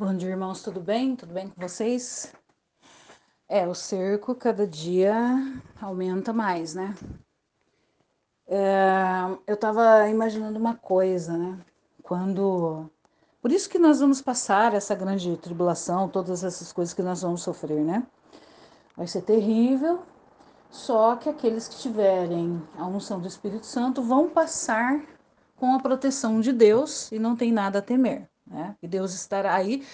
Bom dia, irmãos, tudo bem? Tudo bem com vocês? É, o cerco cada dia aumenta mais, né? É, eu tava imaginando uma coisa, né? Quando. Por isso que nós vamos passar essa grande tribulação, todas essas coisas que nós vamos sofrer, né? Vai ser terrível, só que aqueles que tiverem a unção do Espírito Santo vão passar com a proteção de Deus e não tem nada a temer né? E Deus estará aí.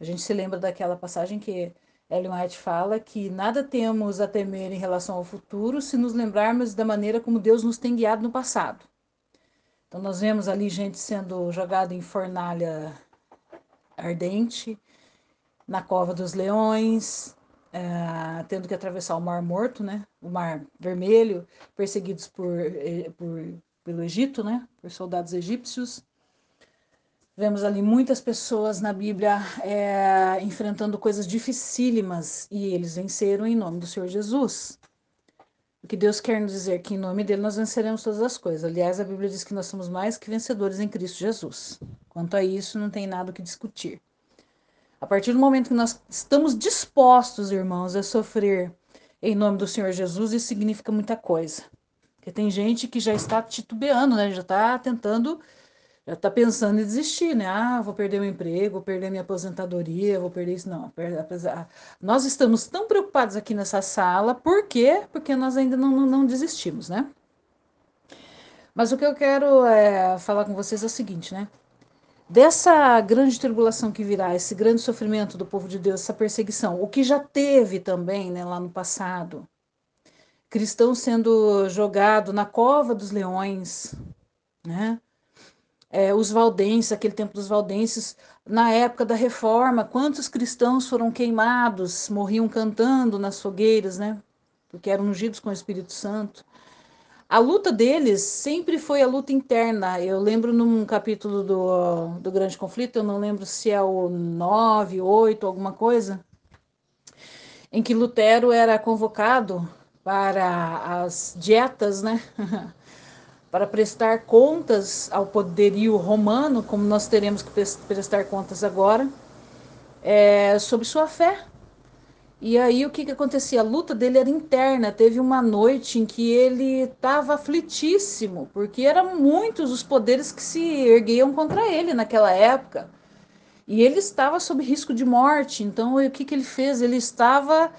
A gente se lembra daquela passagem que Ellen White fala que nada temos a temer em relação ao futuro se nos lembrarmos da maneira como Deus nos tem guiado no passado. Então nós vemos ali gente sendo jogada em fornalha ardente, na cova dos leões, é, tendo que atravessar o Mar Morto, né? O Mar Vermelho, perseguidos por, eh, por pelo Egito, né? Por soldados egípcios. Vemos ali muitas pessoas na Bíblia é, enfrentando coisas dificílimas e eles venceram em nome do Senhor Jesus. O que Deus quer nos dizer que em nome dele nós venceremos todas as coisas. Aliás, a Bíblia diz que nós somos mais que vencedores em Cristo Jesus. Quanto a isso, não tem nada o que discutir. A partir do momento que nós estamos dispostos, irmãos, a sofrer em nome do Senhor Jesus, isso significa muita coisa. Porque tem gente que já está titubeando, né? Já está tentando está pensando em desistir, né? Ah, vou perder meu emprego, vou perder minha aposentadoria, vou perder isso. Não, apesar, nós estamos tão preocupados aqui nessa sala, por quê? Porque nós ainda não, não, não desistimos, né? Mas o que eu quero é, falar com vocês é o seguinte, né? Dessa grande tribulação que virá, esse grande sofrimento do povo de Deus, essa perseguição, o que já teve também né, lá no passado, cristãos sendo jogado na cova dos leões, né? É, os valdenses, aquele tempo dos valdenses, na época da reforma, quantos cristãos foram queimados, morriam cantando nas fogueiras, né? Porque eram ungidos com o Espírito Santo. A luta deles sempre foi a luta interna. Eu lembro num capítulo do, do Grande Conflito, eu não lembro se é o 9, 8, alguma coisa, em que Lutero era convocado para as dietas, né? para prestar contas ao poderio romano, como nós teremos que prestar contas agora, é, sobre sua fé. E aí o que, que acontecia? A luta dele era interna. Teve uma noite em que ele estava aflitíssimo, porque eram muitos os poderes que se erguiam contra ele naquela época. E ele estava sob risco de morte. Então o que, que ele fez? Ele estava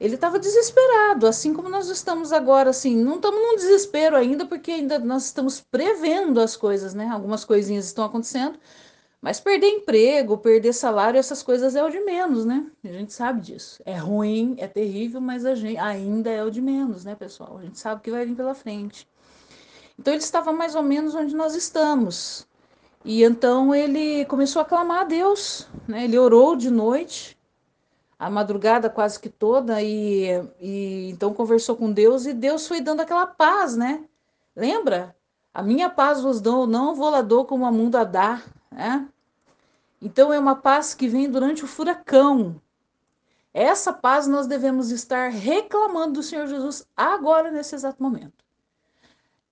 ele estava desesperado, assim como nós estamos agora, assim, não estamos num desespero ainda, porque ainda nós estamos prevendo as coisas, né? Algumas coisinhas estão acontecendo, mas perder emprego, perder salário, essas coisas é o de menos, né? A gente sabe disso. É ruim, é terrível, mas a gente ainda é o de menos, né, pessoal? A gente sabe que vai vir pela frente. Então ele estava mais ou menos onde nós estamos. E então ele começou a clamar a Deus, né? Ele orou de noite, a madrugada quase que toda e, e então conversou com Deus e Deus foi dando aquela paz, né? Lembra? A minha paz vos dou, não vou lá dou como a mundo a dar, né? Então é uma paz que vem durante o furacão. Essa paz nós devemos estar reclamando do Senhor Jesus agora nesse exato momento.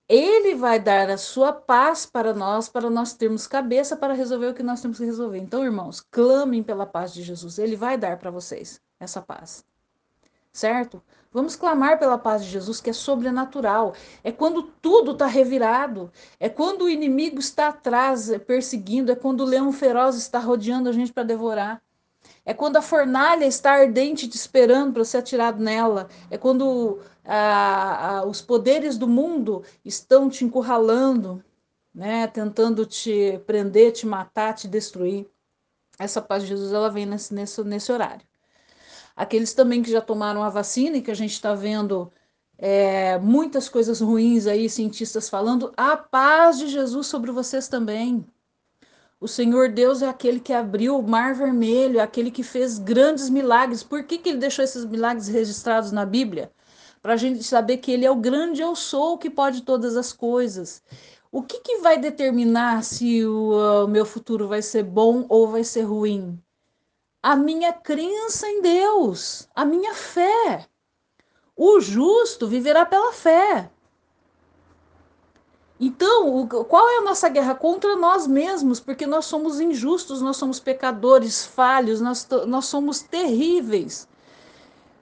Ele vai dar a sua paz para nós, para nós termos cabeça para resolver o que nós temos que resolver. Então, irmãos, clamem pela paz de Jesus. Ele vai dar para vocês essa paz. Certo? Vamos clamar pela paz de Jesus, que é sobrenatural. É quando tudo está revirado. É quando o inimigo está atrás, perseguindo. É quando o leão feroz está rodeando a gente para devorar. É quando a fornalha está ardente te esperando para ser atirado nela. É quando ah, ah, os poderes do mundo estão te encurralando, né? tentando te prender, te matar, te destruir. Essa paz de Jesus ela vem nesse, nesse, nesse horário. Aqueles também que já tomaram a vacina e que a gente está vendo é, muitas coisas ruins aí, cientistas falando, a paz de Jesus sobre vocês também. O Senhor Deus é aquele que abriu o mar vermelho, é aquele que fez grandes milagres. Por que, que ele deixou esses milagres registrados na Bíblia? Para a gente saber que ele é o grande eu sou que pode todas as coisas. O que, que vai determinar se o, o meu futuro vai ser bom ou vai ser ruim? A minha crença em Deus, a minha fé. O justo viverá pela fé. Então, qual é a nossa guerra? Contra nós mesmos, porque nós somos injustos, nós somos pecadores, falhos, nós, nós somos terríveis.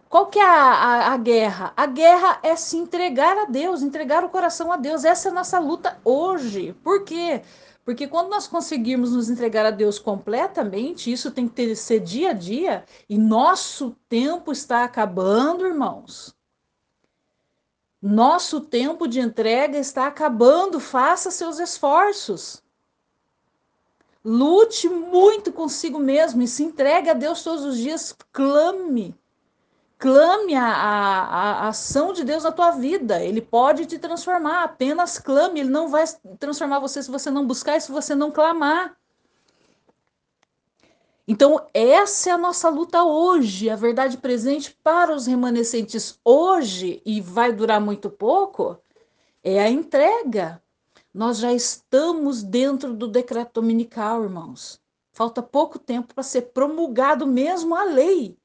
Qual que é a, a, a, guerra? A guerra é se entregar a Deus, entregar o coração a Deus. Essa é a nossa luta hoje. Por quê? Porque quando nós conseguirmos nos entregar a Deus completamente, isso tem que ter, ser dia a dia, e nosso tempo está acabando, irmãos. Nosso tempo de entrega está acabando. Faça seus esforços. Lute muito consigo mesmo e se entregue a Deus todos os dias. Clame. Clame a, a, a, ação de Deus na tua vida. Ele pode te transformar. Apenas clame. Ele não vai transformar você se você não buscar e se você não clamar. Então, essa é a nossa luta hoje, a verdade presente para os remanescentes hoje, e vai durar muito pouco, é a entrega. Nós já estamos dentro do decreto dominical, irmãos. Falta pouco tempo para ser promulgado mesmo a lei.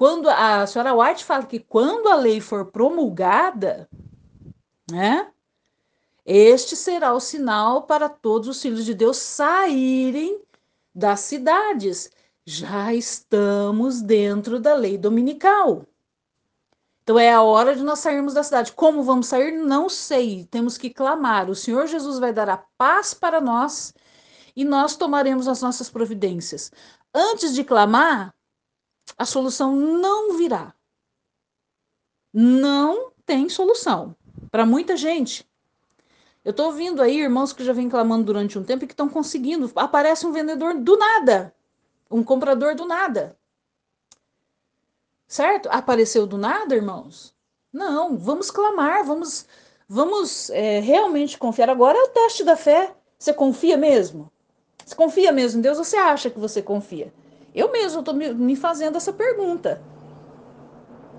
Quando a senhora White fala que quando a lei for promulgada, né? Este será o sinal para todos os filhos de Deus saírem das cidades. Já estamos dentro da lei dominical. Então é a hora de nós sairmos da cidade. Como vamos sair? Não sei. Temos que clamar. O Senhor Jesus vai dar a paz para nós e nós tomaremos as nossas providências. Antes de clamar, a solução não virá. Não tem solução. Para muita gente, eu estou ouvindo aí irmãos que já vêm clamando durante um tempo e que estão conseguindo. Aparece um vendedor do nada, um comprador do nada. Certo? Apareceu do nada, irmãos? Não, vamos clamar, vamos, vamos é, realmente confiar. Agora é o teste da fé. Você confia mesmo? Você confia mesmo em Deus? Ou você acha que você confia? Eu mesmo estou me fazendo essa pergunta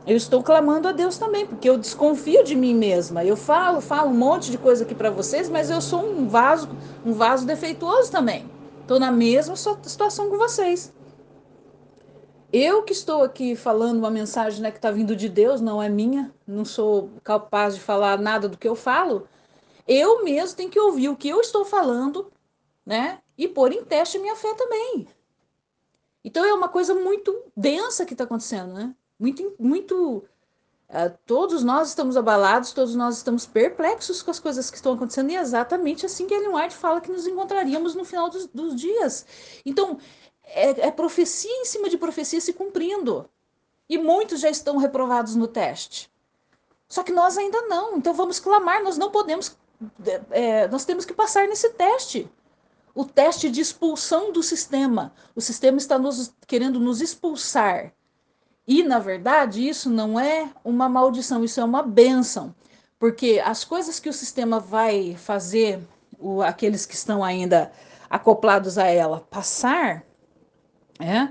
eu estou clamando a Deus também, porque eu desconfio de mim mesma. Eu falo, falo um monte de coisa aqui para vocês, mas eu sou um vaso, um vaso defeituoso também. Estou na mesma situação com vocês. Eu que estou aqui falando uma mensagem né, que está vindo de Deus, não é minha, não sou capaz de falar nada do que eu falo. Eu mesmo tenho que ouvir o que eu estou falando, né? E pôr em teste minha fé também. Então é uma coisa muito densa que está acontecendo, né? muito, muito. Uh, todos nós estamos abalados, todos nós estamos perplexos com as coisas que estão acontecendo, e é exatamente assim que Ellen White fala que nos encontraríamos no final dos, dos dias. Então, é, é profecia em cima de profecia se cumprindo. E muitos já estão reprovados no teste. Só que nós ainda não. Então vamos clamar, nós não podemos. É, nós temos que passar nesse teste. O teste de expulsão do sistema. O sistema está nos, querendo nos expulsar e, na verdade, isso não é uma maldição, isso é uma bênção. Porque as coisas que o sistema vai fazer, o, aqueles que estão ainda acoplados a ela, passar, é,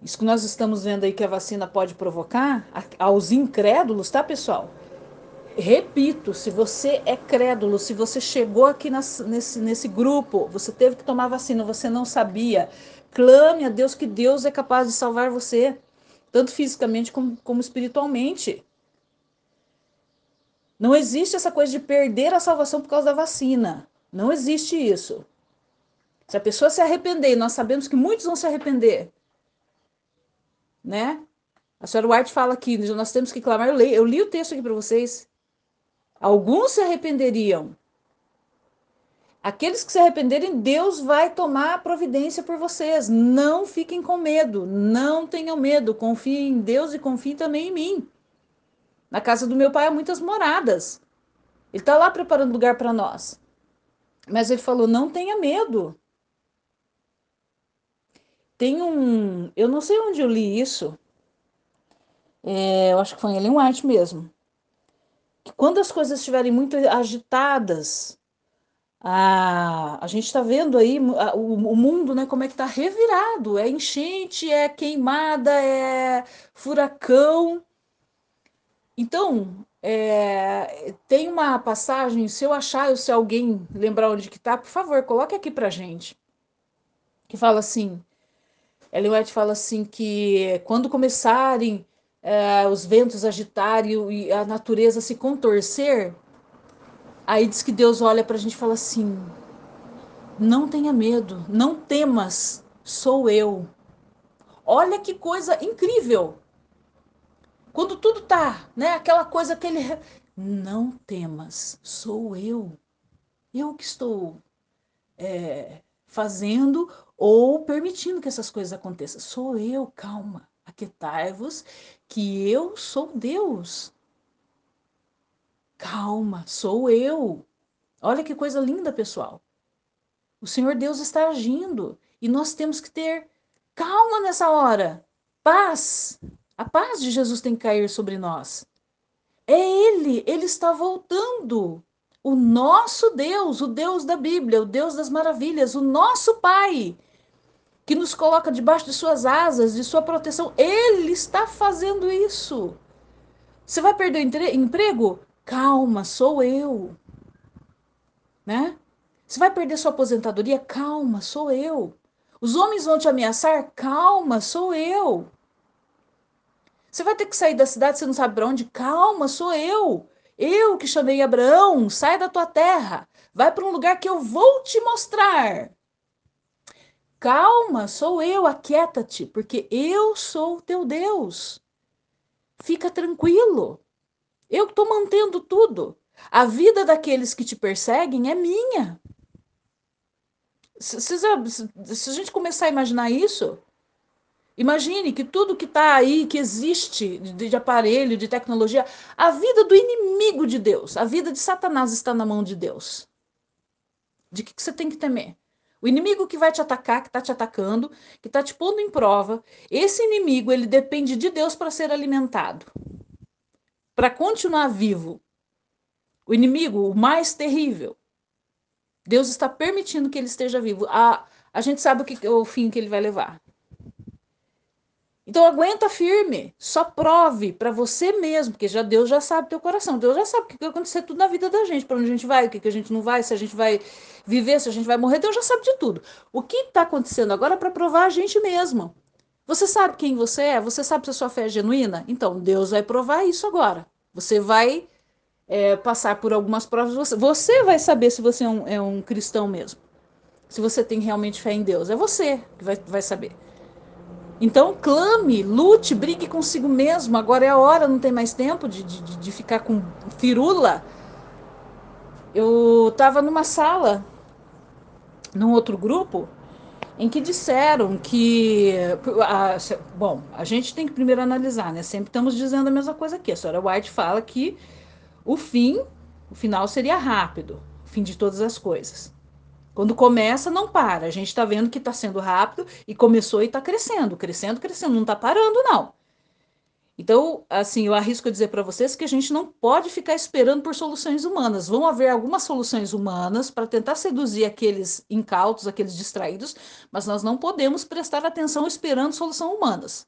isso que nós estamos vendo aí que a vacina pode provocar aos incrédulos, tá, pessoal? Repito, se você é crédulo, se você chegou aqui nas, nesse, nesse grupo, você teve que tomar vacina, você não sabia, clame a Deus que Deus é capaz de salvar você tanto fisicamente como, como espiritualmente. Não existe essa coisa de perder a salvação por causa da vacina. Não existe isso. Se a pessoa se arrepender, e nós sabemos que muitos vão se arrepender, né? A senhora White fala aqui, nós temos que clamar. Eu eu li o texto aqui para vocês. Alguns se arrependeriam, Aqueles que se arrependerem, Deus vai tomar providência por vocês. Não fiquem com medo, não tenham medo. Confiem em Deus e confiem também em mim. Na casa do meu pai há muitas moradas. Ele está lá preparando lugar para nós. Mas ele falou: não tenha medo. Tem um. Eu não sei onde eu li isso. É, eu acho que foi em Ellen White mesmo. Que quando as coisas estiverem muito agitadas, a, a gente está vendo aí o, o, mundo, né, como é que está revirado. É enchente, é queimada, é furacão. Então, é, tem uma passagem, se eu achar, ou se alguém lembrar onde que tá, por favor, coloque aqui pra gente. Que fala assim, Ellen White fala assim que quando começarem é, os ventos agitarem e a natureza se contorcer, Aí diz que Deus olha para a gente e fala assim: não tenha medo, não temas, sou eu. Olha que coisa incrível. Quando tudo tá, né, aquela coisa aquele não temas, sou eu. Eu que estou é, fazendo ou permitindo que essas coisas aconteçam. Sou eu, calma, aquietai-vos, que eu sou Deus. Calma, sou eu. Olha que coisa linda, pessoal. O Senhor Deus está agindo e nós temos que ter calma nessa hora. Paz. A paz de Jesus tem que cair sobre nós. É Ele, Ele está voltando. O nosso Deus, o Deus da Bíblia, o Deus das maravilhas, o nosso Pai, que nos coloca debaixo de suas asas, de sua proteção, Ele está fazendo isso. Você vai perder o emprego? Calma, sou eu. Né? Você vai perder sua aposentadoria? Calma, sou eu. Os homens vão te ameaçar? Calma, sou eu. Você vai ter que sair da cidade, você não sabe para onde? Calma, sou eu. Eu que chamei Abraão, sai da tua terra. Vai para um lugar que eu vou te mostrar. Calma, sou eu, aquieta-te, porque eu sou o teu Deus. Fica tranquilo. Eu estou mantendo tudo. A vida daqueles que te perseguem é minha. Se, se, se, a gente começar a imaginar isso, imagine que tudo que está aí, que existe de, de, aparelho, de tecnologia, a vida do inimigo de Deus, a vida de Satanás está na mão de Deus. De que, que você tem que temer? O inimigo que vai te atacar, que está te atacando, que está te pondo em prova, esse inimigo ele depende de Deus para ser alimentado para continuar vivo. O inimigo, o mais terrível. Deus está permitindo que ele esteja vivo. A, a gente sabe o, que, o fim que ele vai levar. Então aguenta firme, só prove para você mesmo, porque já Deus já sabe teu coração, Deus já sabe o que vai acontecer tudo na vida da gente, para onde a gente vai, o que, que a gente não vai, se a gente vai viver, se a gente vai morrer, Deus já sabe de tudo. O que está acontecendo agora é para provar a gente mesmo. Você sabe quem você é? Você sabe se a sua fé é genuína? Então Deus vai provar isso agora. Você vai é, passar por algumas provas, você, você vai saber se você é um, é um, cristão mesmo. Se você tem realmente fé em Deus. É você que vai, vai saber. Então clame, lute, brigue consigo mesmo. Agora é a hora, não tem mais tempo de, de, de ficar com firula. Eu estava numa sala, num outro grupo, em que disseram que. A, bom, a gente tem que primeiro analisar, né? Sempre estamos dizendo a mesma coisa aqui. A senhora White fala que o fim, o final seria rápido, o fim de todas as coisas. Quando começa, não para. A gente está vendo que está sendo rápido e começou e está crescendo, crescendo, crescendo. Não está parando, não. Então, assim, eu arrisco dizer para vocês que a gente não pode ficar esperando por soluções humanas. Vão haver algumas soluções humanas para tentar seduzir aqueles incautos, aqueles distraídos, mas nós não podemos prestar atenção esperando soluções humanas.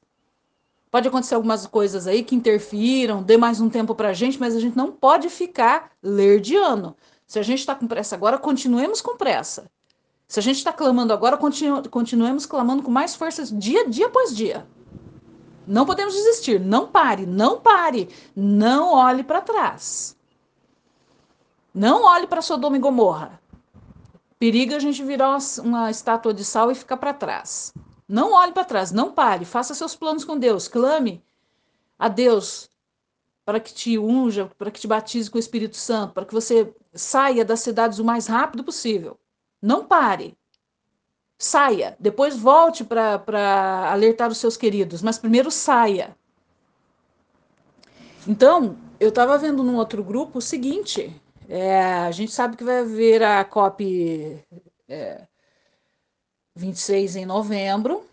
Pode acontecer algumas coisas aí que interfiram, dê mais um tempo para a gente, mas a gente não pode ficar lerdiano. Se a gente está com pressa agora, continuemos com pressa. Se a gente está clamando agora, continu continuemos clamando com mais forças dia, dia após dia. Não podemos desistir. Não pare, não pare. Não olhe para trás. Não olhe para Sodoma e Gomorra. Periga a gente virar uma estátua de sal e ficar para trás. Não olhe para trás, não pare. Faça seus planos com Deus. Clame a Deus para que te unja, para que te batize com o Espírito Santo, para que você saia das cidades o mais rápido possível. Não pare saia, depois volte para alertar os seus queridos, mas primeiro saia. Então, eu estava vendo num outro grupo o seguinte: é, a gente sabe que vai haver a COP é, 26 em novembro,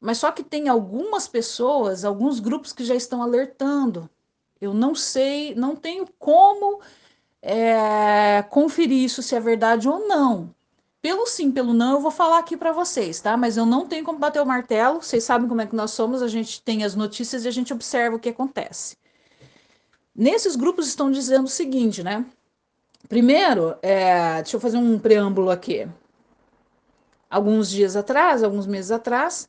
mas só que tem algumas pessoas, alguns grupos que já estão alertando. Eu não sei, não tenho como é, conferir isso se é verdade ou não. Pelo sim, pelo não, eu vou falar aqui para vocês, tá? Mas eu não tenho como bater o martelo. Vocês sabem como é que nós somos, a gente tem as notícias e a gente observa o que acontece. Nesses grupos estão dizendo o seguinte, né? Primeiro, é, deixa eu fazer um preâmbulo aqui. Alguns dias atrás, alguns meses atrás,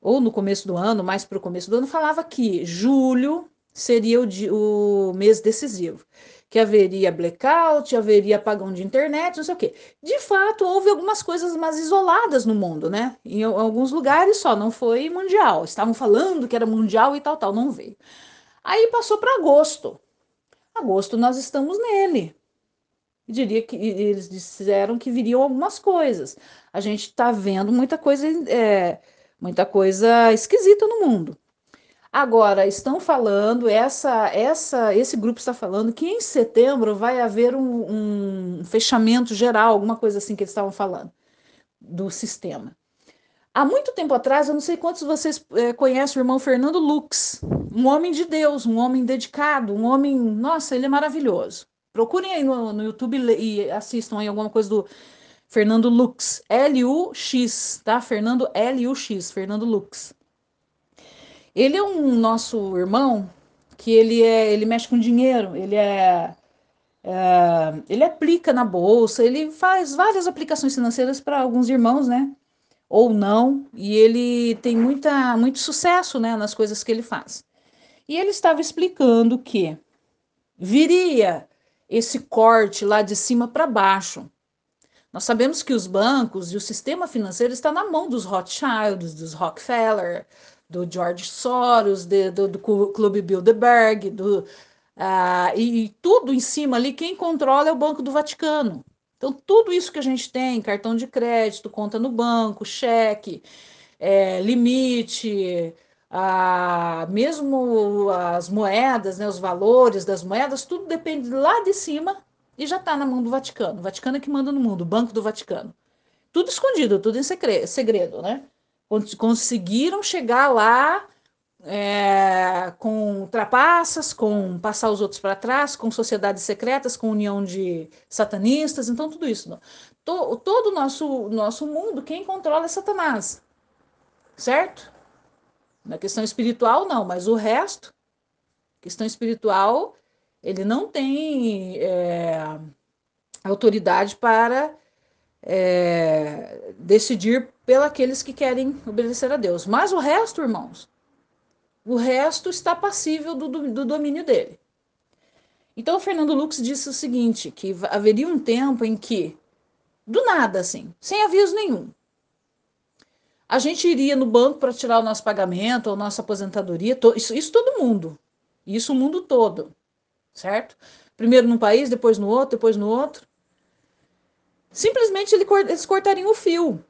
ou no começo do ano, mais para o começo do ano, falava que julho seria o, o mês decisivo que haveria blackout, haveria apagão de internet, não sei o quê. De fato, houve algumas coisas mais isoladas no mundo, né? Em alguns lugares só, não foi mundial. Estavam falando que era mundial e tal, tal, não veio. Aí passou para agosto. Agosto nós estamos nele. Eu diria que eles disseram que viriam algumas coisas. A gente está vendo muita coisa, é, muita coisa esquisita no mundo. Agora, estão falando, essa, essa, esse grupo está falando que em setembro vai haver um, um fechamento geral, alguma coisa assim que eles estavam falando, do sistema. Há muito tempo atrás, eu não sei quantos vocês é, conhecem o irmão Fernando Lux, um homem de Deus, um homem dedicado, um homem, nossa, ele é maravilhoso. Procurem aí no, no YouTube e assistam aí alguma coisa do Fernando Lux, L-U-X, tá? Fernando L-U-X, Fernando Lux. Ele é um nosso irmão que ele é, ele mexe com dinheiro, ele é, é ele aplica na bolsa, ele faz várias aplicações financeiras para alguns irmãos, né? Ou não, e ele tem muita, muito sucesso, né, nas coisas que ele faz. E ele estava explicando que viria esse corte lá de cima para baixo. Nós sabemos que os bancos e o sistema financeiro está na mão dos Rothschilds, dos Rockefeller, do George Soros, de, do, do Clube Bilderberg, do, uh, e, e tudo em cima ali, quem controla é o Banco do Vaticano. Então, tudo isso que a gente tem, cartão de crédito, conta no banco, cheque, é, limite, a, mesmo as moedas, né, os valores das moedas, tudo depende lá de cima e já está na mão do Vaticano. O Vaticano é que manda no mundo, o Banco do Vaticano. Tudo escondido, tudo em segredo, né? Conseguiram chegar lá é, com trapaças, com passar os outros para trás, com sociedades secretas, com união de satanistas, então tudo isso. To, todo o nosso, nosso mundo, quem controla é Satanás, certo? Na questão espiritual, não, mas o resto, questão espiritual, ele não tem é, autoridade para é, decidir pelos que querem obedecer a Deus. Mas o resto, irmãos, o resto está passível do, do, do domínio dele. Então, o Fernando Lux disse o seguinte: que haveria um tempo em que, do nada, assim, sem aviso nenhum, a gente iria no banco para tirar o nosso pagamento ou nossa aposentadoria, to, isso, isso todo mundo, isso o mundo todo, certo? Primeiro num país, depois no outro, depois no outro. Simplesmente eles cortariam o fio.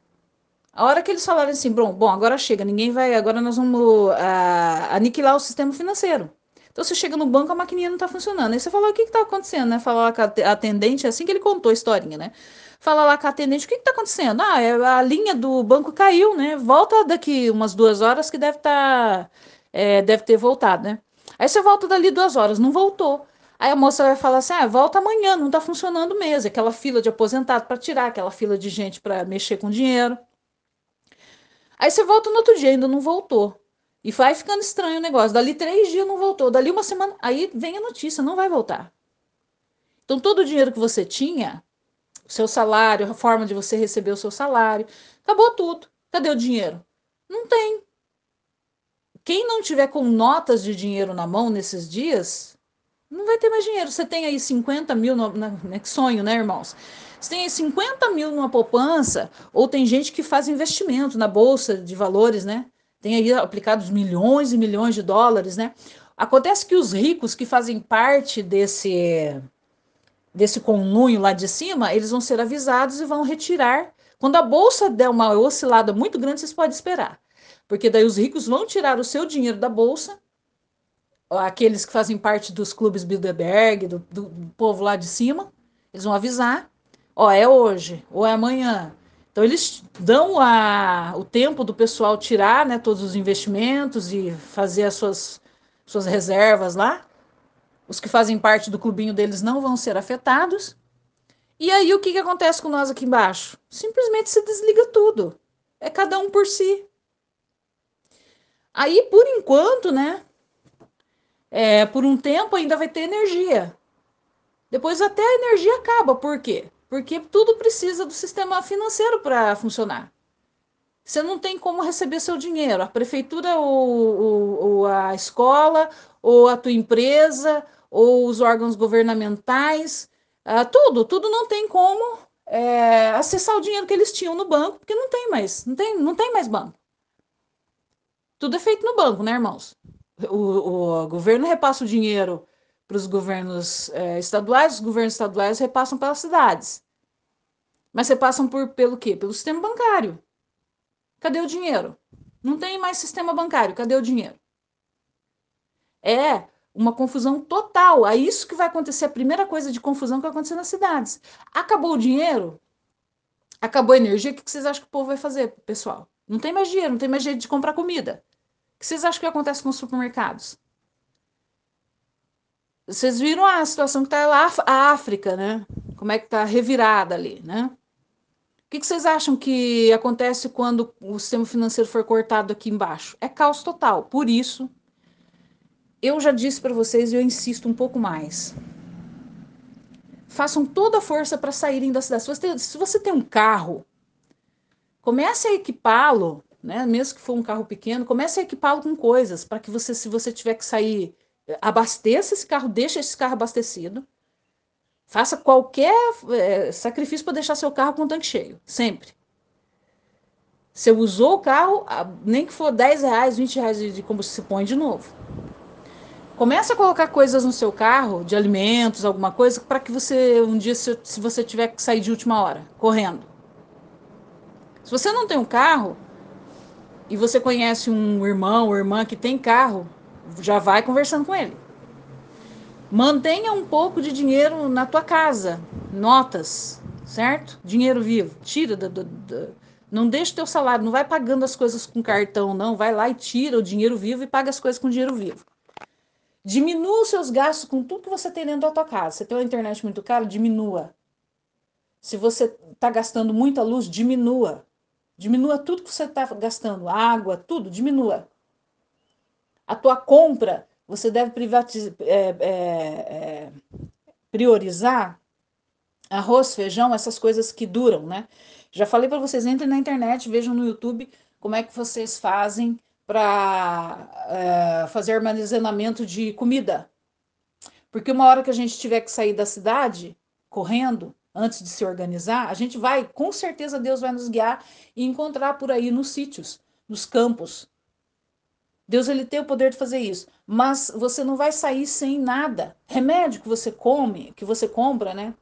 A hora que eles falarem assim, bom, bom, agora chega, ninguém vai, agora nós vamos uh, aniquilar o sistema financeiro. Então você chega no banco, a maquininha não está funcionando. Aí você fala, o que está acontecendo, né? Fala lá com a atendente, é assim que ele contou a historinha, né? Fala lá com a atendente, o que está acontecendo? Ah, é, a linha do banco caiu, né? Volta daqui umas duas horas que deve estar, tá, é, deve ter voltado, né? Aí você volta dali duas horas, não voltou. Aí a moça vai falar assim: ah, volta amanhã, não está funcionando mesmo. Aquela fila de aposentado para tirar, aquela fila de gente para mexer com dinheiro. Aí você volta no outro dia, ainda não voltou. E vai ficando estranho o negócio. Dali três dias não voltou. Dali uma semana. Aí vem a notícia: não vai voltar. Então todo o dinheiro que você tinha, o seu salário, a forma de você receber o seu salário, acabou tudo. Cadê o dinheiro? Não tem. Quem não tiver com notas de dinheiro na mão nesses dias, não vai ter mais dinheiro. Você tem aí 50 mil, no, né, sonho, né, irmãos? Você tem aí 50 mil numa poupança, ou tem gente que faz investimento na bolsa de valores, né? Tem aí aplicados milhões e milhões de dólares, né? Acontece que os ricos que fazem parte desse desse conluio lá de cima, eles vão ser avisados e vão retirar. Quando a bolsa der uma oscilada muito grande, vocês podem esperar. Porque daí os ricos vão tirar o seu dinheiro da bolsa aqueles que fazem parte dos clubes Bilderberg, do, do, povo lá de cima, eles vão avisar, ó, é hoje ou é amanhã. Então eles dão a, o tempo do pessoal tirar, né, todos os investimentos e fazer as suas, suas reservas lá. Os que fazem parte do clubinho deles não vão ser afetados. E aí o que, que acontece com nós aqui embaixo? Simplesmente se desliga tudo. É cada um por si. Aí, por enquanto, né, é, por um tempo ainda vai ter energia. Depois até a energia acaba. Por quê? Porque tudo precisa do sistema financeiro para funcionar. Você não tem como receber seu dinheiro. A prefeitura, ou, ou, ou, a escola, ou a tua empresa, ou os órgãos governamentais, uh, tudo, tudo não tem como é, acessar o dinheiro que eles tinham no banco, porque não tem mais, não tem, não tem mais banco. Tudo é feito no banco, né, irmãos? O, o governo repassa o dinheiro para os governos é, estaduais, os governos estaduais repassam para as cidades. Mas repassam por, pelo quê? Pelo sistema bancário. Cadê o dinheiro? Não tem mais sistema bancário, cadê o dinheiro? É uma confusão total. É isso que vai acontecer, a primeira coisa de confusão que vai acontecer nas cidades. Acabou o dinheiro? Acabou a energia? O que vocês acham que o povo vai fazer, pessoal? Não tem mais dinheiro, não tem mais jeito de comprar comida. Que vocês acham que acontece com os supermercados? Vocês viram a situação que está lá, a África, né? Como é que está revirada ali, né? O que, que vocês acham que acontece quando o sistema financeiro for cortado aqui embaixo? É caos total. Por isso, eu já disse para vocês e eu insisto um pouco mais. Façam toda a força para saírem da cidade. Se você, tem, se você tem um carro, comece a equipá-lo, né? Mesmo que for um carro pequeno, comece a equipá-lo com coisas para que você, se você tiver que sair, abasteça esse carro, deixe esse carro abastecido Faça qualquer é, sacrifício para deixar seu carro com o tanque cheio, sempre. Você usou o carro, nem que for 10 reais, 20 reais de combustível, você põe de novo. Começa a colocar coisas no seu carro, de alimentos, alguma coisa, para que você, um dia, se, se você tiver que sair de última hora, correndo. Se você não tem um carro, e você conhece um irmão ou irmã que tem carro, já vai conversando com ele. Mantenha um pouco de dinheiro na tua casa, notas, certo? Dinheiro vivo. Tira da, da, da não deixa o teu salário, não vai pagando as coisas com cartão, não. Vai lá e tira o dinheiro vivo e paga as coisas com dinheiro vivo. Diminua os seus gastos com tudo que você tem dentro da tua casa. Você tem uma internet muito cara, diminua. Se você está gastando muita luz, diminua. Diminua tudo que você está gastando, água, tudo, diminua. A tua compra você deve é, é, é, priorizar arroz, feijão, essas coisas que duram, né? Já falei para vocês, entrem na internet, vejam no YouTube como é que vocês fazem para é, fazer armazenamento de comida. Porque uma hora que a gente tiver que sair da cidade, correndo, antes de se organizar, a gente vai, com certeza Deus vai nos guiar e encontrar por aí nos sítios, nos campos, Deus ele tem o poder de fazer isso, mas você não vai sair sem nada. Remédio que você come, que você compra, né?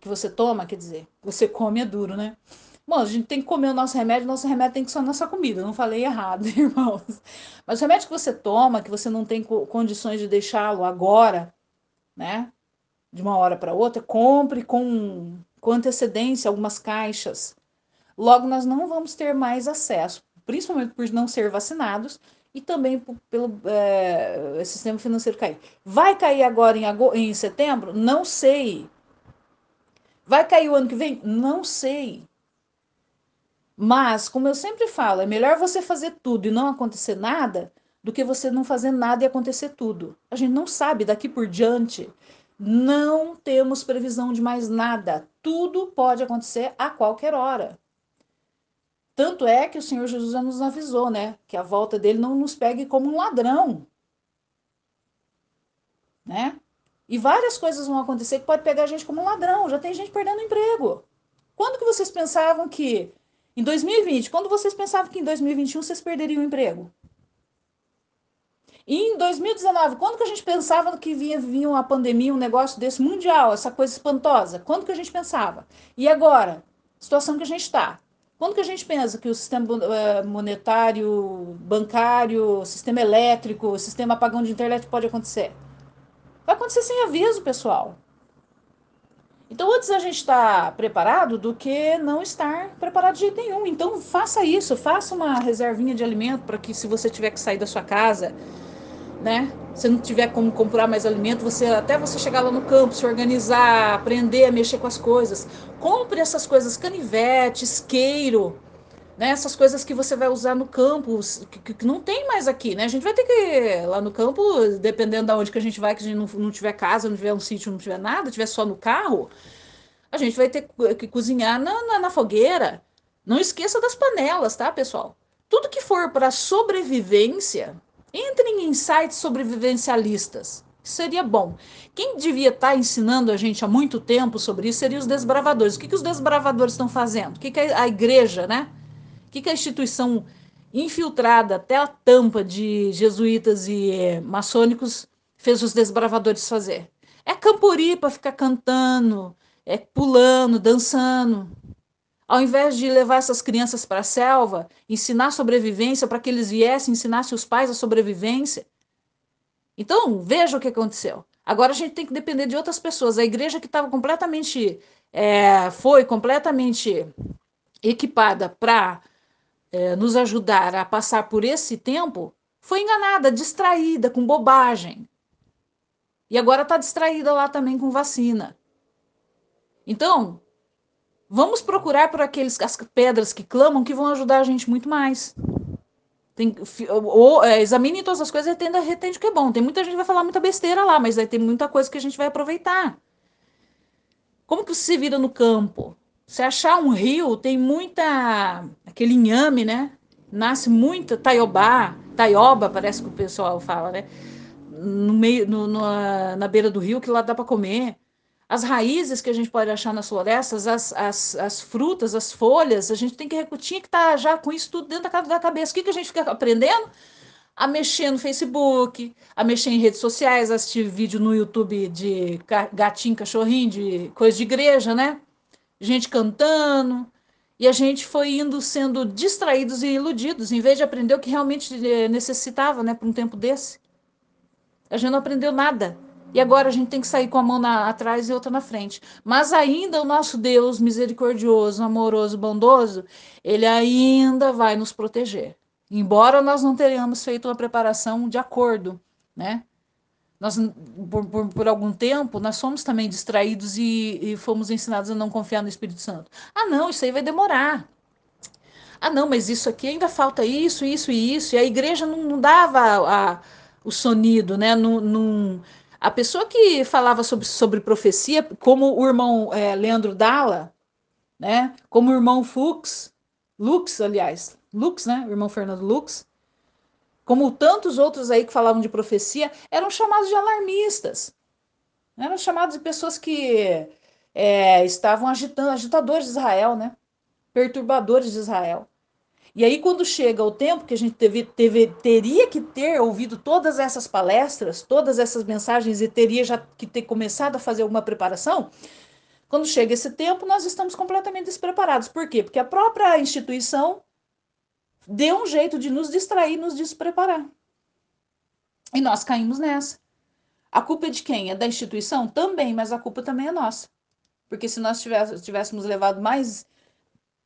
Que você toma, quer dizer, você come é duro, né? Bom, a gente tem que comer o nosso remédio, nosso remédio tem que ser a nossa comida, não falei errado, irmãos. Mas o remédio que você toma, que você não tem condições de deixá-lo agora, né? De uma hora para outra, compre com, com antecedência algumas caixas. Logo, nós não vamos ter mais acesso principalmente por não ser vacinados e também pelo é, sistema financeiro cair. Vai cair agora em, em setembro? Não sei. Vai cair o ano que vem? Não sei. Mas, como eu sempre falo, é melhor você fazer tudo e não acontecer nada do que você não fazer nada e acontecer tudo. A gente não sabe daqui por diante. Não temos previsão de mais nada. Tudo pode acontecer a qualquer hora. Tanto é que o Senhor Jesus já nos avisou, né? Que a volta dele não nos pegue como um ladrão. Né? E várias coisas vão acontecer que pode pegar a gente como um ladrão. Já tem gente perdendo emprego. Quando que vocês pensavam que em 2020, quando vocês pensavam que em 2021 vocês perderiam o emprego? E em 2019, quando que a gente pensava que vinha, vinha uma pandemia, um negócio desse mundial, essa coisa espantosa? Quando que a gente pensava? E agora? Situação que a gente está. Quando que a gente pensa que o sistema eh, monetário, bancário, sistema elétrico, sistema apagão de internet pode acontecer? Vai acontecer sem aviso, pessoal. Então, antes a gente estar tá preparado do que não estar preparado de jeito nenhum. Então, faça isso, faça uma reservinha de alimento para que, se você tiver que sair da sua casa, né? Se não tiver como comprar mais alimento, você até você chegar lá no campo, se organizar, aprender a mexer com as coisas. Compre essas coisas, canivete, isqueiro, né? Essas coisas que você vai usar no campo, que, que, não tem mais aqui, né? A gente vai ter que lá no campo, dependendo da onde que a gente vai, que a gente não, não tiver casa, não tiver um sítio, não tiver nada, tiver só no carro, a gente vai ter que cozinhar na, na, na fogueira. Não esqueça das panelas, tá, pessoal? Tudo que for para sobrevivência, Entrem em sites sobrevivencialistas, seria bom. Quem devia estar tá ensinando a gente há muito tempo sobre isso seriam os desbravadores. O que, que os desbravadores estão fazendo? O que, que a igreja, né? O que, que a instituição infiltrada até a tampa de jesuítas e é, maçônicos fez os desbravadores fazer? É campuri para ficar cantando, é pulando, dançando. Ao invés de levar essas crianças para a selva, ensinar sobrevivência para que eles viessem, ensinassem os pais a sobrevivência, então, veja o que aconteceu. Agora a gente tem que depender de outras pessoas. A igreja que estava completamente, é, foi completamente equipada para é, nos ajudar a passar por esse tempo, foi enganada, distraída com bobagem. E agora está distraída lá também com vacina. Então, vamos procurar por aqueles as pedras que clamam que vão ajudar a gente muito mais. Tem, ou, é, examine todas as coisas e retende, retende o que é bom. Tem muita gente que vai falar muita besteira lá, mas aí tem muita coisa que a gente vai aproveitar. Como que você se vira no campo? Se achar um rio, tem muita. aquele inhame, né? Nasce muita taiobá, taioba, parece que o pessoal fala, né? No meio, no, no, na beira do rio, que lá dá para comer as raízes que a gente pode achar nas florestas, as, as, as frutas, as folhas, a gente tem que tinha que estar tá já com isso tudo dentro da cabeça. O que, que a gente fica aprendendo? A mexer no Facebook, a mexer em redes sociais, assistir vídeo no YouTube de gatinho, cachorrinho, de coisa de igreja, né? Gente cantando. E a gente foi indo sendo distraídos e iludidos, em vez de aprender o que realmente eh, necessitava, né, para um tempo desse. A gente não aprendeu nada. E agora a gente tem que sair com a mão na, atrás e outra na frente. Mas ainda o nosso Deus misericordioso, amoroso, bondoso, ele ainda vai nos proteger. Embora nós não tenhamos feito uma preparação de acordo, né? Nós, por, por, por algum tempo, nós fomos também distraídos e, e fomos ensinados a não confiar no Espírito Santo. Ah, não, isso aí vai demorar. Ah, não, mas isso aqui ainda falta isso, isso e isso. E a igreja não, não dava a, a, o sonido, né? Não, não, a pessoa que falava sobre, sobre profecia, como o irmão é, Leandro Dalla, né? Como o irmão Fux, Lux, aliás, Lux, né? O irmão Fernando Lux, como tantos outros aí que falavam de profecia, eram chamados de alarmistas. Eram chamados de pessoas que é, estavam agitando, agitadores de Israel, né? Perturbadores de Israel. E aí, quando chega o tempo que a gente teve, teve, teria que ter ouvido todas essas palestras, todas essas mensagens e teria já que ter começado a fazer alguma preparação, quando chega esse tempo, nós estamos completamente despreparados. Por quê? Porque a própria instituição deu um jeito de nos distrair, nos despreparar. E nós caímos nessa. A culpa é de quem? É da instituição? Também, mas a culpa também é nossa. Porque se nós tivéssemos levado mais.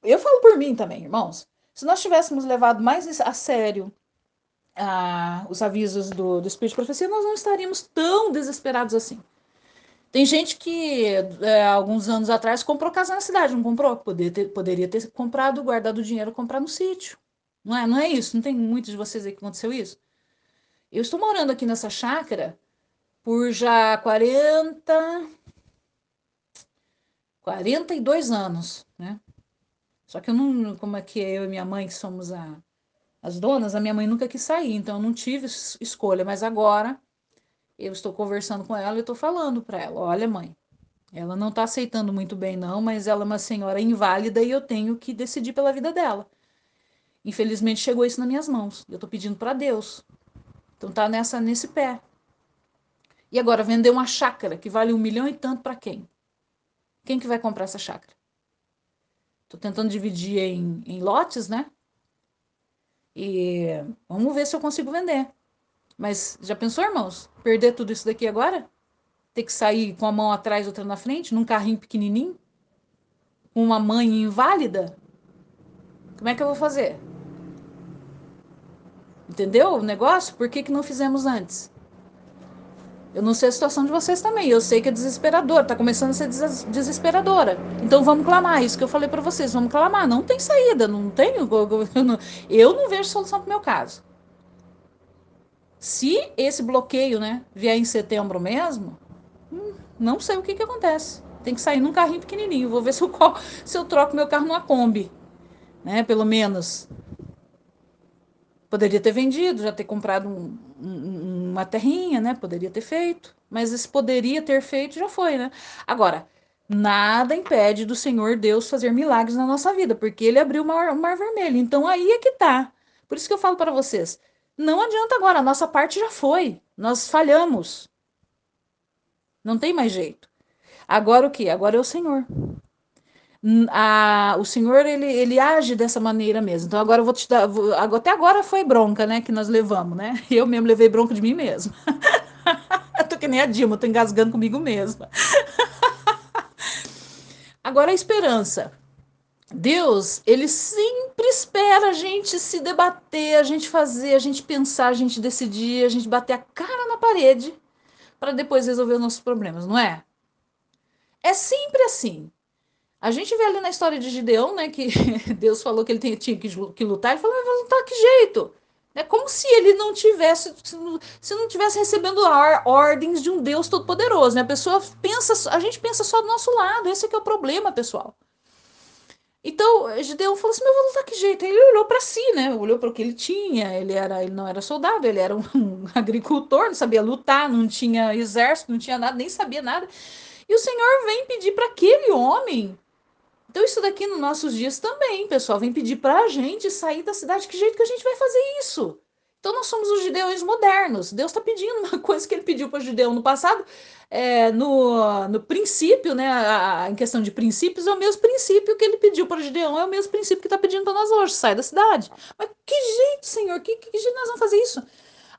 Eu falo por mim também, irmãos. Se nós tivéssemos levado mais a sério ah, os avisos do, do Espírito de Profecia, nós não estaríamos tão desesperados assim. Tem gente que, é, alguns anos atrás, comprou casa na cidade, não comprou? Poderia ter, poderia ter comprado, guardado o dinheiro, comprar no sítio. Não é, não é isso? Não tem muitos de vocês aí que aconteceu isso? Eu estou morando aqui nessa chácara por já 40, 42 anos, né? Só que eu não, como é que eu e minha mãe, que somos a, as donas, a minha mãe nunca quis sair, então eu não tive escolha. Mas agora eu estou conversando com ela e estou falando para ela: olha, mãe, ela não está aceitando muito bem, não, mas ela é uma senhora inválida e eu tenho que decidir pela vida dela. Infelizmente chegou isso nas minhas mãos. Eu estou pedindo para Deus. Então tá nessa nesse pé. E agora vender uma chácara que vale um milhão e tanto para quem? Quem que vai comprar essa chácara? Tô tentando dividir em, em lotes, né? E vamos ver se eu consigo vender. Mas já pensou, irmãos? Perder tudo isso daqui agora? Ter que sair com a mão atrás, outra na frente, num carrinho pequenininho? Uma mãe inválida? Como é que eu vou fazer? Entendeu o negócio? Por que, que não fizemos antes? Eu não sei a situação de vocês também. Eu sei que é desesperador, tá começando a ser des desesperadora. Então vamos clamar, isso que eu falei para vocês, vamos clamar. Não tem saída, não tem. Eu não, vejo solução pro meu caso. Se esse bloqueio, né, vier em setembro mesmo, hum, não sei o que que acontece. Tem que sair num carrinho pequenininho. Vou ver se eu, se eu troco meu carro numa Kombi, né, pelo menos. Poderia ter vendido, já ter comprado um, um uma terrinha, né? Poderia ter feito, mas esse poderia ter feito já foi, né? Agora, nada impede do Senhor Deus fazer milagres na nossa vida, porque ele abriu o mar, mar vermelho. Então aí é que tá. Por isso que eu falo para vocês, não adianta agora, a nossa parte já foi. Nós falhamos. Não tem mais jeito. Agora o que? Agora é o Senhor. A, o Senhor ele, ele age dessa maneira mesmo. Então agora eu vou te dar. Vou, até agora foi bronca, né? Que nós levamos, né? Eu mesmo levei bronca de mim mesmo. eu tô que nem a Dilma, tô engasgando comigo mesma. agora a esperança. Deus, ele sempre espera a gente se debater, a gente fazer, a gente pensar, a gente decidir, a gente bater a cara na parede para depois resolver os nossos problemas, não é? É sempre assim. A gente vê ali na história de Gideão, né, que Deus falou que ele tinha que, que lutar, ele falou, mas lutar que jeito? É como se ele não tivesse, se não tivesse recebendo ordens de um Deus todo-poderoso, né? A pessoa pensa, a gente pensa só do nosso lado, esse é que é o problema, pessoal. Então, Gideão falou assim: "Mas eu vou lutar que jeito?" Ele olhou para si, né? Olhou para o que ele tinha. Ele era, ele não era soldado, ele era um, um agricultor, não sabia lutar, não tinha exército, não tinha nada, nem sabia nada. E o Senhor vem pedir para aquele homem. Então, isso daqui nos nossos dias também, pessoal, vem pedir para a gente sair da cidade. Que jeito que a gente vai fazer isso? Então, nós somos os judeus modernos. Deus está pedindo uma coisa que ele pediu para o judeu no passado. É, no, no princípio, né, a, a, em questão de princípios, é o mesmo princípio que ele pediu para o Gideão, é o mesmo princípio que está pedindo para nós hoje, sai da cidade. Mas que jeito, Senhor, que, que jeito nós vamos fazer isso?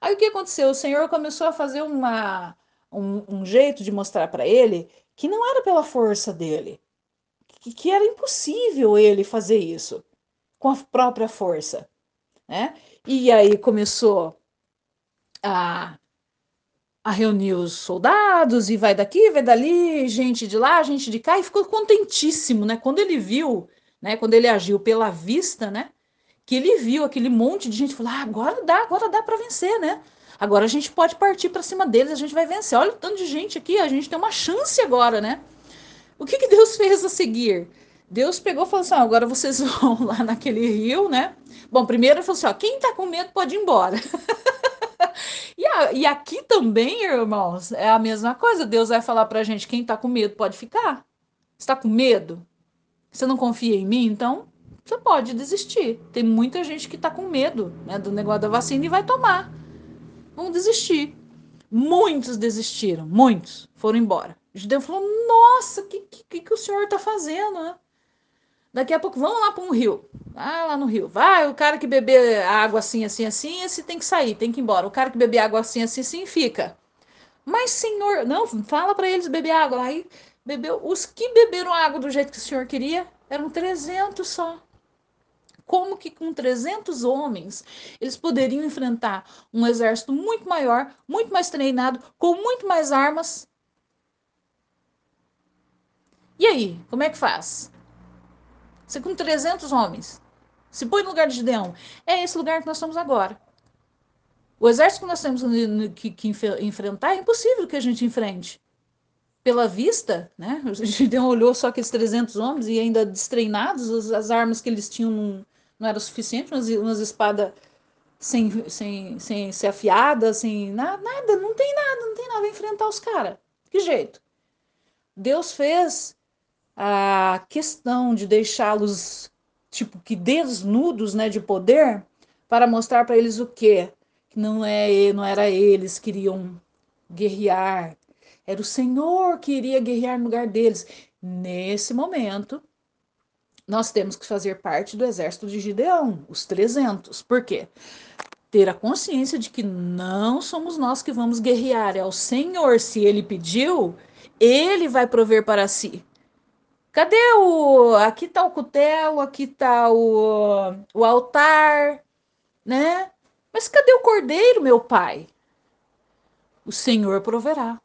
Aí o que aconteceu? O Senhor começou a fazer uma, um, um jeito de mostrar para ele que não era pela força dele, que, era impossível ele fazer isso com a própria força, né? E aí começou a, a reunir os soldados e vai daqui, vai dali, gente de lá, gente de cá, e ficou contentíssimo, né? Quando ele viu, né? Quando ele agiu pela vista, né? Que ele viu aquele monte de gente, falou: ah, agora dá, agora dá para vencer, né? Agora a gente pode partir para cima deles, a gente vai vencer. Olha o tanto de gente aqui, a gente tem uma chance agora, né? O que, que Deus fez a seguir? Deus pegou e falou assim: agora vocês vão lá naquele rio, né? Bom, primeiro ele falou assim: ó, quem tá com medo pode ir embora. e, a, e aqui também, irmãos, é a mesma coisa. Deus vai falar pra gente: quem tá com medo pode ficar. Está com medo? Você não confia em mim? Então você pode desistir. Tem muita gente que tá com medo né, do negócio da vacina e vai tomar vão desistir. Muitos desistiram, muitos foram embora. O judeu falou: Nossa, o que, que, que o senhor está fazendo? Né? Daqui a pouco vamos lá para um rio. Vai lá no rio. Vai, o cara que beber água assim, assim, assim, esse tem que sair, tem que ir embora. O cara que beber água assim, assim, assim, fica. Mas, senhor, não, fala para eles beber água. Aí bebeu. Os que beberam água do jeito que o senhor queria eram 300 só como que com 300 homens eles poderiam enfrentar um exército muito maior, muito mais treinado, com muito mais armas. E aí, como é que faz? Você com 300 homens, se põe no lugar de Gideão. É esse lugar que nós estamos agora. O exército que nós temos que, que enfrentar é impossível que a gente enfrente. Pela vista, né? Gideão olhou só aqueles 300 homens e ainda destreinados, as armas que eles tinham não, não era suficiente, umas, umas espadas sem, sem, sem ser afiadas, sem nada, nada, não tem nada, não tem nada a enfrentar os caras. Que jeito? Deus fez a questão de deixá-los tipo que desnudos, né, de poder, para mostrar para eles o quê? Que não é, não era eles que queriam guerrear, era o Senhor que iria guerrear no lugar deles. Nesse momento, nós temos que fazer parte do exército de Gideão, os 300. Por quê? Ter a consciência de que não somos nós que vamos guerrear, é o Senhor. Se ele pediu, ele vai prover para si. Cadê o. Aqui está o cutelo, aqui está o, o altar, né? Mas cadê o cordeiro, meu pai? O Senhor proverá.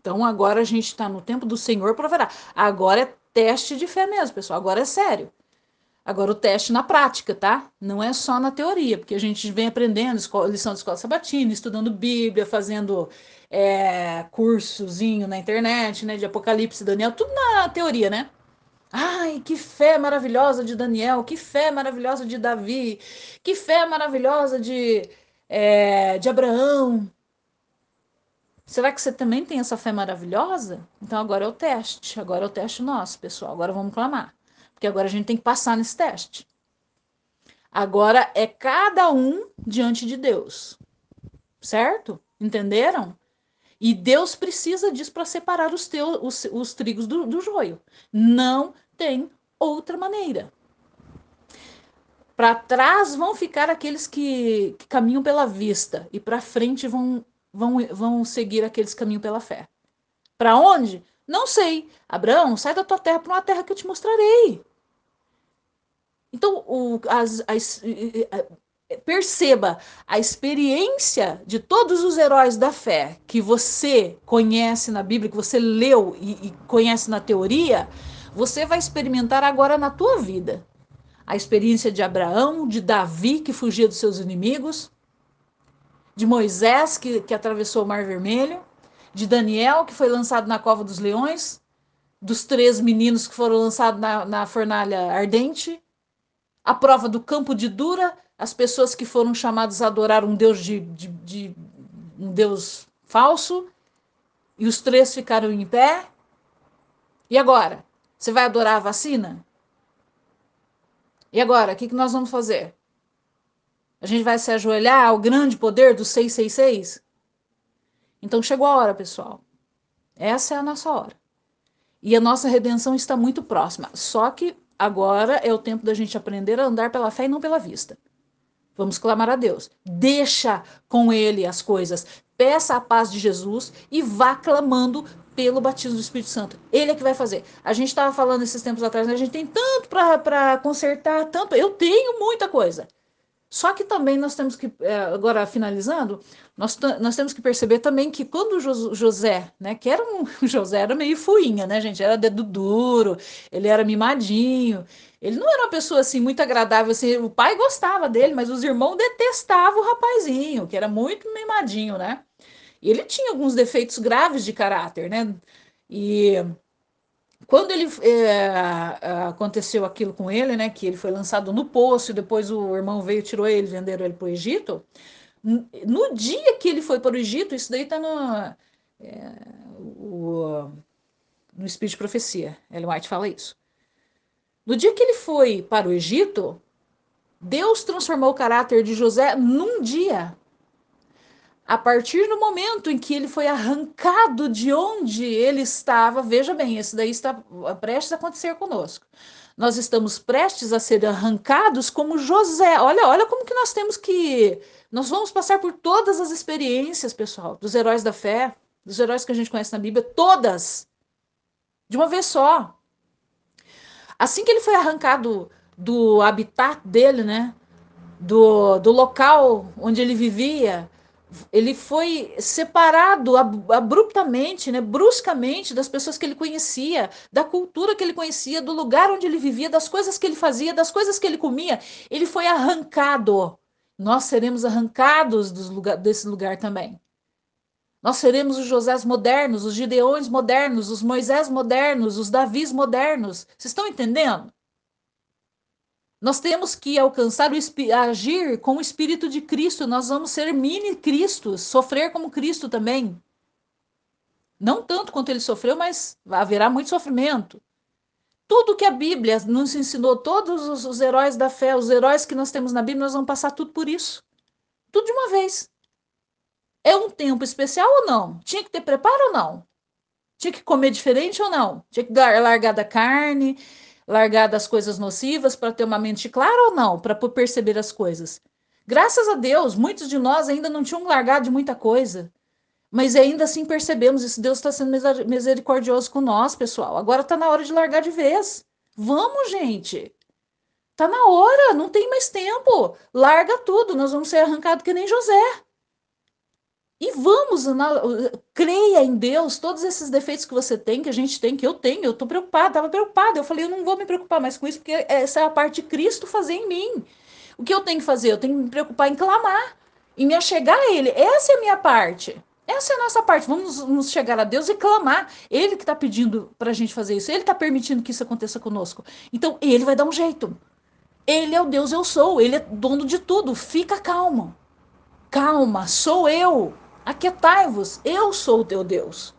Então agora a gente está no tempo do Senhor proverá. Agora é teste de fé mesmo, pessoal. Agora é sério. Agora o teste na prática, tá? Não é só na teoria, porque a gente vem aprendendo lição de escola sabatina, estudando Bíblia, fazendo é, cursozinho na internet, né? De Apocalipse, Daniel, tudo na teoria, né? Ai, que fé maravilhosa de Daniel, que fé maravilhosa de Davi, que fé maravilhosa de é, de Abraão. Será que você também tem essa fé maravilhosa? Então agora é o teste. Agora é o teste nosso, pessoal. Agora vamos clamar. Porque agora a gente tem que passar nesse teste. Agora é cada um diante de Deus. Certo? Entenderam? E Deus precisa disso para separar os, teus, os, os trigos do, do joio. Não tem outra maneira. Para trás vão ficar aqueles que, que caminham pela vista, e para frente vão, vão, vão seguir aqueles que caminham pela fé. Para onde? Não sei. Abraão, sai da tua terra para uma terra que eu te mostrarei. Então, o, as, as, perceba a experiência de todos os heróis da fé que você conhece na Bíblia, que você leu e, e conhece na teoria, você vai experimentar agora na tua vida. A experiência de Abraão, de Davi, que fugia dos seus inimigos, de Moisés, que, que atravessou o Mar Vermelho, de Daniel, que foi lançado na cova dos leões, dos três meninos que foram lançados na, na fornalha ardente, a prova do campo de Dura, as pessoas que foram chamadas a adorar um Deus de, de, de um Deus falso, e os três ficaram em pé. E agora? Você vai adorar a vacina? E agora, o que, que nós vamos fazer? A gente vai se ajoelhar ao grande poder do 666? Então chegou a hora, pessoal. Essa é a nossa hora. E a nossa redenção está muito próxima. Só que agora é o tempo da gente aprender a andar pela fé e não pela vista. Vamos clamar a Deus. Deixa com Ele as coisas. Peça a paz de Jesus e vá clamando pelo batismo do Espírito Santo. Ele é que vai fazer. A gente estava falando esses tempos atrás, né? a gente tem tanto para consertar, tanto. Eu tenho muita coisa. Só que também nós temos que, é, agora finalizando, nós, nós temos que perceber também que quando o José, né, que era um, José era meio fuinha, né, gente, era dedo duro, ele era mimadinho, ele não era uma pessoa assim muito agradável, assim, o pai gostava dele, mas os irmãos detestavam o rapazinho, que era muito mimadinho, né, e ele tinha alguns defeitos graves de caráter, né? E quando ele é, aconteceu aquilo com ele, né? Que ele foi lançado no poço e depois o irmão veio, tirou ele, venderam ele para o Egito. No dia que ele foi para o Egito, isso daí está no, é, o, no Espírito de Profecia. Ellen White fala isso. No dia que ele foi para o Egito, Deus transformou o caráter de José num dia a partir do momento em que ele foi arrancado de onde ele estava, veja bem, isso daí está prestes a acontecer conosco. Nós estamos prestes a ser arrancados como José. Olha, olha como que nós temos que nós vamos passar por todas as experiências, pessoal, dos heróis da fé, dos heróis que a gente conhece na Bíblia, todas. De uma vez só. Assim que ele foi arrancado do habitat dele, né? Do, do local onde ele vivia, ele foi separado abruptamente, né, bruscamente das pessoas que ele conhecia, da cultura que ele conhecia, do lugar onde ele vivia, das coisas que ele fazia, das coisas que ele comia. Ele foi arrancado. Nós seremos arrancados lugar, desse lugar também. Nós seremos os Josés modernos, os Gideões modernos, os Moisés modernos, os Davis modernos. Vocês estão entendendo? Nós temos que alcançar o agir com o espírito de Cristo. Nós vamos ser mini Cristos, sofrer como Cristo também. Não tanto quanto ele sofreu, mas haverá muito sofrimento. Tudo que a Bíblia nos ensinou, todos os, os heróis da fé, os heróis que nós temos na Bíblia, nós vamos passar tudo por isso. Tudo de uma vez. É um tempo especial ou não? Tinha que ter preparo ou não? Tinha que comer diferente ou não? Tinha que largar da carne, largar das coisas nocivas para ter uma mente clara ou não, para perceber as coisas. Graças a Deus, muitos de nós ainda não tinham largado de muita coisa. Mas ainda assim percebemos isso. Deus está sendo misericordioso com nós, pessoal. Agora está na hora de largar de vez. Vamos, gente. Tá na hora, não tem mais tempo. Larga tudo, nós vamos ser arrancados que nem José. E vamos, na, creia em Deus, todos esses defeitos que você tem, que a gente tem, que eu tenho, eu estou preocupada, estava preocupada. Eu falei, eu não vou me preocupar mais com isso, porque essa é a parte de Cristo fazer em mim. O que eu tenho que fazer? Eu tenho que me preocupar em clamar, em me achegar a Ele. Essa é a minha parte. Essa é a nossa parte. Vamos nos chegar a Deus e clamar. Ele que está pedindo para a gente fazer isso. Ele está permitindo que isso aconteça conosco. Então, Ele vai dar um jeito. Ele é o Deus, eu sou. Ele é dono de tudo. Fica calmo. calma, sou eu. Aquietai-vos, eu sou o teu Deus.